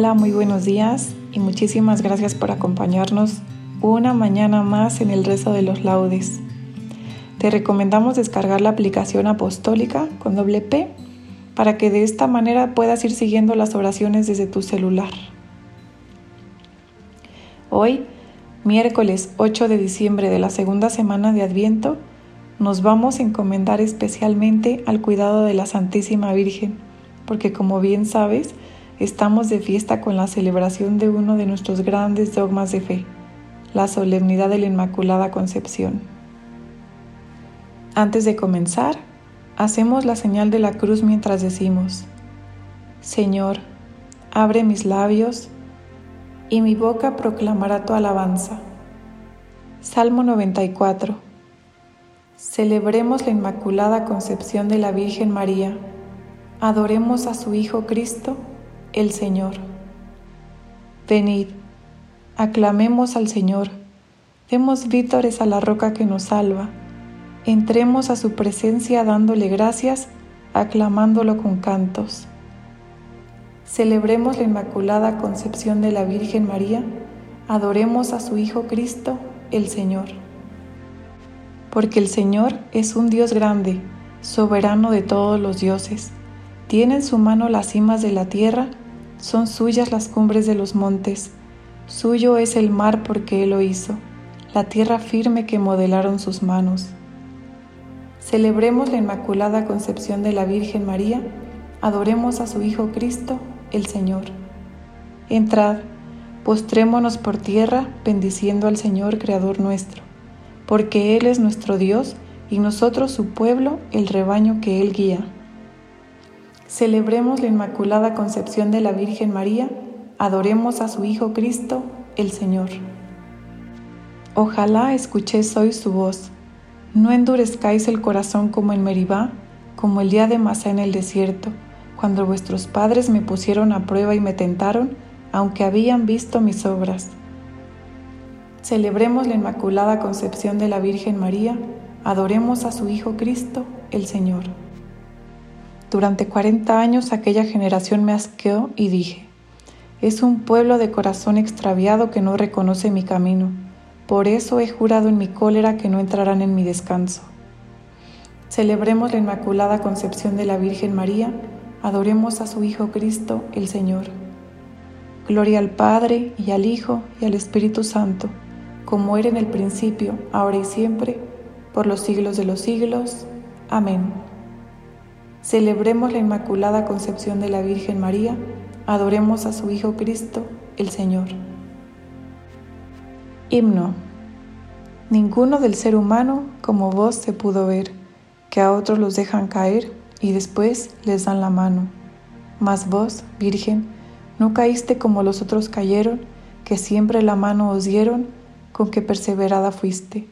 Hola, muy buenos días y muchísimas gracias por acompañarnos una mañana más en el rezo de los laudes. Te recomendamos descargar la aplicación apostólica con doble P para que de esta manera puedas ir siguiendo las oraciones desde tu celular. Hoy, miércoles 8 de diciembre de la segunda semana de Adviento, nos vamos a encomendar especialmente al cuidado de la Santísima Virgen, porque como bien sabes, estamos de fiesta con la celebración de uno de nuestros grandes dogmas de fe, la solemnidad de la Inmaculada Concepción. Antes de comenzar, hacemos la señal de la cruz mientras decimos, Señor, abre mis labios y mi boca proclamará tu alabanza. Salmo 94. Celebremos la Inmaculada Concepción de la Virgen María. Adoremos a su Hijo Cristo el Señor. Venid, aclamemos al Señor, demos vítores a la roca que nos salva, entremos a su presencia dándole gracias, aclamándolo con cantos. Celebremos la Inmaculada Concepción de la Virgen María, adoremos a su Hijo Cristo, el Señor. Porque el Señor es un Dios grande, soberano de todos los dioses. Tiene en su mano las cimas de la tierra son suyas las cumbres de los montes, suyo es el mar porque Él lo hizo, la tierra firme que modelaron sus manos. Celebremos la Inmaculada Concepción de la Virgen María, adoremos a su Hijo Cristo, el Señor. Entrad, postrémonos por tierra, bendiciendo al Señor Creador nuestro, porque Él es nuestro Dios y nosotros su pueblo, el rebaño que Él guía. Celebremos la Inmaculada Concepción de la Virgen María, adoremos a su Hijo Cristo, el Señor. Ojalá escuchéis hoy su voz, no endurezcáis el corazón como en Meribá, como el día de Masá en el desierto, cuando vuestros padres me pusieron a prueba y me tentaron, aunque habían visto mis obras. Celebremos la Inmaculada Concepción de la Virgen María, adoremos a su Hijo Cristo, el Señor. Durante cuarenta años aquella generación me asqueó y dije, es un pueblo de corazón extraviado que no reconoce mi camino. Por eso he jurado en mi cólera que no entrarán en mi descanso. Celebremos la Inmaculada Concepción de la Virgen María, adoremos a su Hijo Cristo, el Señor. Gloria al Padre y al Hijo y al Espíritu Santo, como era en el principio, ahora y siempre, por los siglos de los siglos. Amén. Celebremos la Inmaculada Concepción de la Virgen María, adoremos a su Hijo Cristo, el Señor. Himno. Ninguno del ser humano como vos se pudo ver, que a otros los dejan caer y después les dan la mano. Mas vos, Virgen, no caíste como los otros cayeron, que siempre la mano os dieron, con que perseverada fuiste.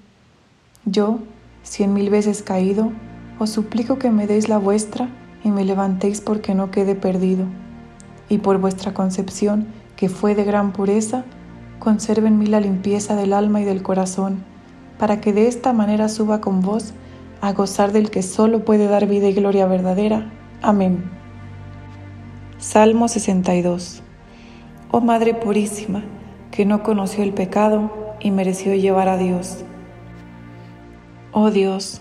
Yo, cien mil veces caído, os suplico que me deis la vuestra y me levantéis porque no quede perdido. Y por vuestra concepción, que fue de gran pureza, conserve en mí la limpieza del alma y del corazón, para que de esta manera suba con vos a gozar del que solo puede dar vida y gloria verdadera. Amén. Salmo 62 Oh Madre Purísima, que no conoció el pecado y mereció llevar a Dios. Oh Dios,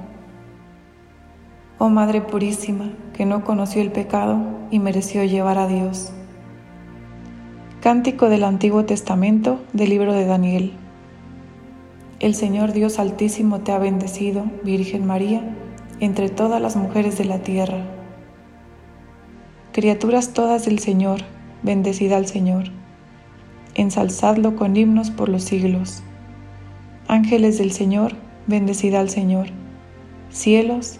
Oh Madre Purísima, que no conoció el pecado y mereció llevar a Dios. Cántico del Antiguo Testamento del libro de Daniel. El Señor Dios Altísimo te ha bendecido, Virgen María, entre todas las mujeres de la tierra. Criaturas todas del Señor, bendecida al Señor ensalzadlo con himnos por los siglos. Ángeles del Señor, bendecida al Señor. Cielos,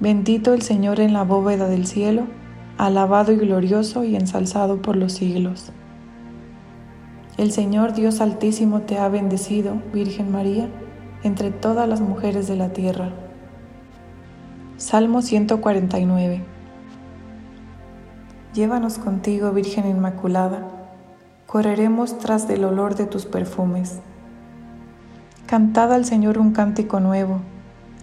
Bendito el Señor en la bóveda del cielo, alabado y glorioso y ensalzado por los siglos. El Señor Dios Altísimo te ha bendecido, Virgen María, entre todas las mujeres de la tierra. Salmo 149 Llévanos contigo, Virgen Inmaculada, correremos tras del olor de tus perfumes. Cantad al Señor un cántico nuevo,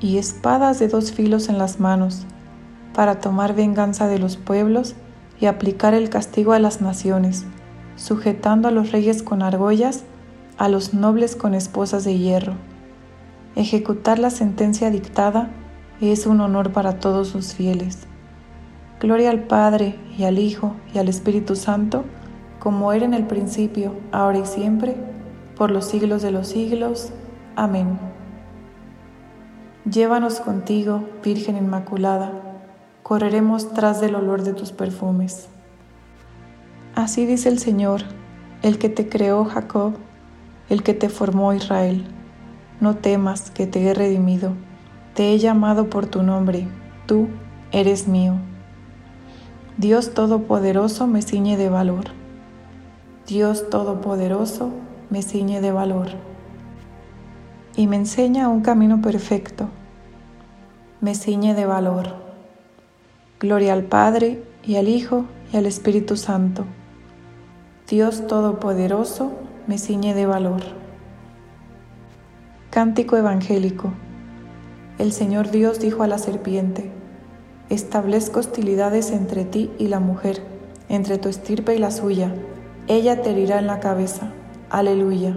y espadas de dos filos en las manos, para tomar venganza de los pueblos y aplicar el castigo a las naciones, sujetando a los reyes con argollas, a los nobles con esposas de hierro. Ejecutar la sentencia dictada es un honor para todos sus fieles. Gloria al Padre y al Hijo y al Espíritu Santo, como era en el principio, ahora y siempre, por los siglos de los siglos. Amén. Llévanos contigo, Virgen Inmaculada, correremos tras del olor de tus perfumes. Así dice el Señor, el que te creó Jacob, el que te formó Israel. No temas que te he redimido te he llamado por tu nombre, tú eres mío. Dios Todopoderoso me ciñe de valor. Dios Todopoderoso me ciñe de valor. Y me enseña un camino perfecto. Me ciñe de valor. Gloria al Padre y al Hijo y al Espíritu Santo. Dios Todopoderoso me ciñe de valor. Cántico Evangélico. El Señor Dios dijo a la serpiente, Establezco hostilidades entre ti y la mujer, entre tu estirpe y la suya. Ella te herirá en la cabeza. Aleluya.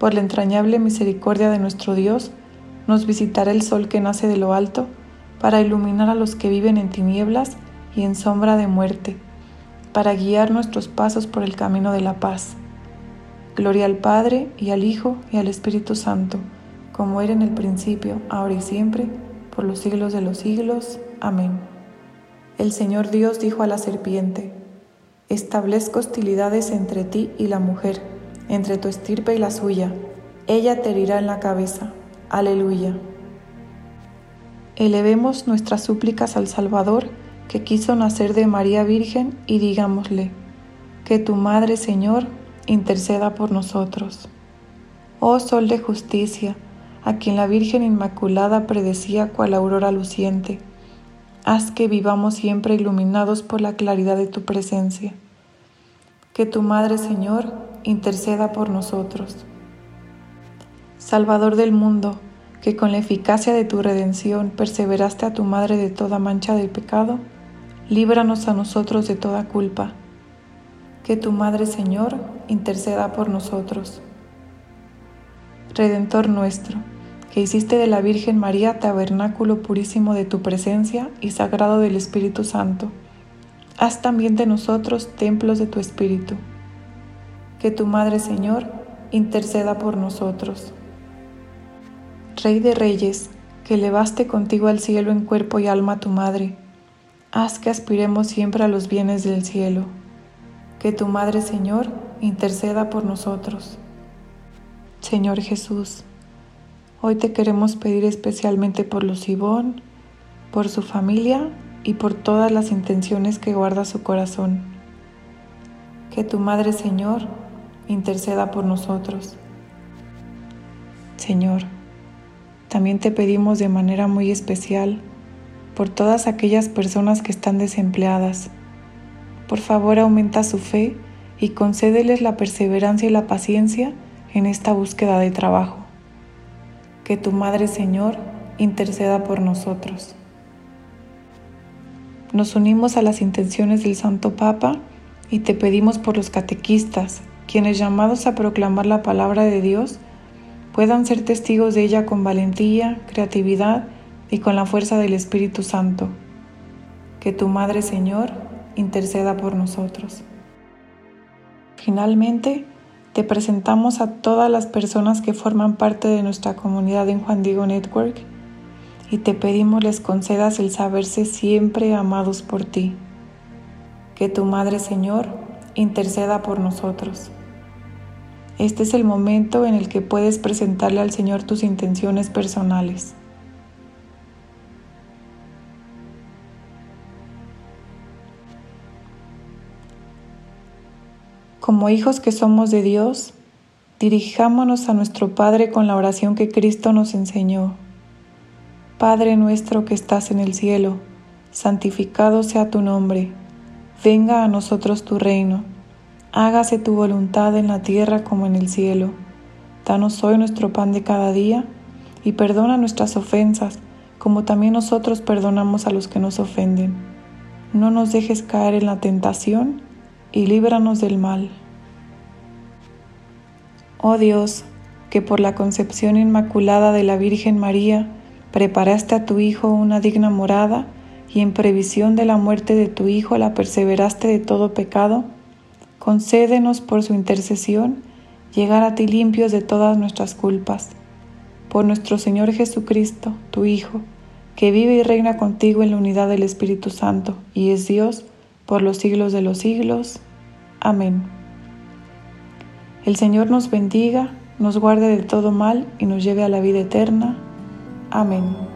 Por la entrañable misericordia de nuestro Dios, nos visitará el sol que nace de lo alto, para iluminar a los que viven en tinieblas y en sombra de muerte, para guiar nuestros pasos por el camino de la paz. Gloria al Padre y al Hijo y al Espíritu Santo como era en el principio, ahora y siempre, por los siglos de los siglos. Amén. El Señor Dios dijo a la serpiente, Establezco hostilidades entre ti y la mujer, entre tu estirpe y la suya. Ella te herirá en la cabeza. Aleluya. Elevemos nuestras súplicas al Salvador, que quiso nacer de María Virgen, y digámosle, que tu Madre, Señor, interceda por nosotros. Oh Sol de justicia, a quien la Virgen Inmaculada predecía cual aurora luciente. Haz que vivamos siempre iluminados por la claridad de tu presencia. Que tu Madre, Señor, interceda por nosotros. Salvador del mundo, que con la eficacia de tu redención perseveraste a tu Madre de toda mancha del pecado, líbranos a nosotros de toda culpa. Que tu Madre, Señor, interceda por nosotros. Redentor nuestro, que hiciste de la Virgen María tabernáculo purísimo de tu presencia y sagrado del Espíritu Santo, haz también de nosotros templos de tu Espíritu. Que tu Madre Señor interceda por nosotros. Rey de Reyes, que elevaste contigo al cielo en cuerpo y alma a tu Madre, haz que aspiremos siempre a los bienes del cielo. Que tu Madre Señor interceda por nosotros. Señor Jesús, hoy te queremos pedir especialmente por Lucibón, por su familia y por todas las intenciones que guarda su corazón. Que tu Madre Señor interceda por nosotros. Señor, también te pedimos de manera muy especial por todas aquellas personas que están desempleadas. Por favor, aumenta su fe y concédeles la perseverancia y la paciencia en esta búsqueda de trabajo. Que tu Madre Señor interceda por nosotros. Nos unimos a las intenciones del Santo Papa y te pedimos por los catequistas, quienes llamados a proclamar la palabra de Dios, puedan ser testigos de ella con valentía, creatividad y con la fuerza del Espíritu Santo. Que tu Madre Señor interceda por nosotros. Finalmente, te presentamos a todas las personas que forman parte de nuestra comunidad en Juan Diego Network y te pedimos les concedas el saberse siempre amados por ti. Que tu Madre Señor interceda por nosotros. Este es el momento en el que puedes presentarle al Señor tus intenciones personales. Como hijos que somos de Dios, dirijámonos a nuestro Padre con la oración que Cristo nos enseñó. Padre nuestro que estás en el cielo, santificado sea tu nombre, venga a nosotros tu reino, hágase tu voluntad en la tierra como en el cielo. Danos hoy nuestro pan de cada día y perdona nuestras ofensas, como también nosotros perdonamos a los que nos ofenden. No nos dejes caer en la tentación y líbranos del mal. Oh Dios, que por la concepción inmaculada de la Virgen María, preparaste a tu Hijo una digna morada y en previsión de la muerte de tu Hijo la perseveraste de todo pecado, concédenos por su intercesión llegar a ti limpios de todas nuestras culpas. Por nuestro Señor Jesucristo, tu Hijo, que vive y reina contigo en la unidad del Espíritu Santo y es Dios por los siglos de los siglos. Amén. El Señor nos bendiga, nos guarde de todo mal y nos lleve a la vida eterna. Amén.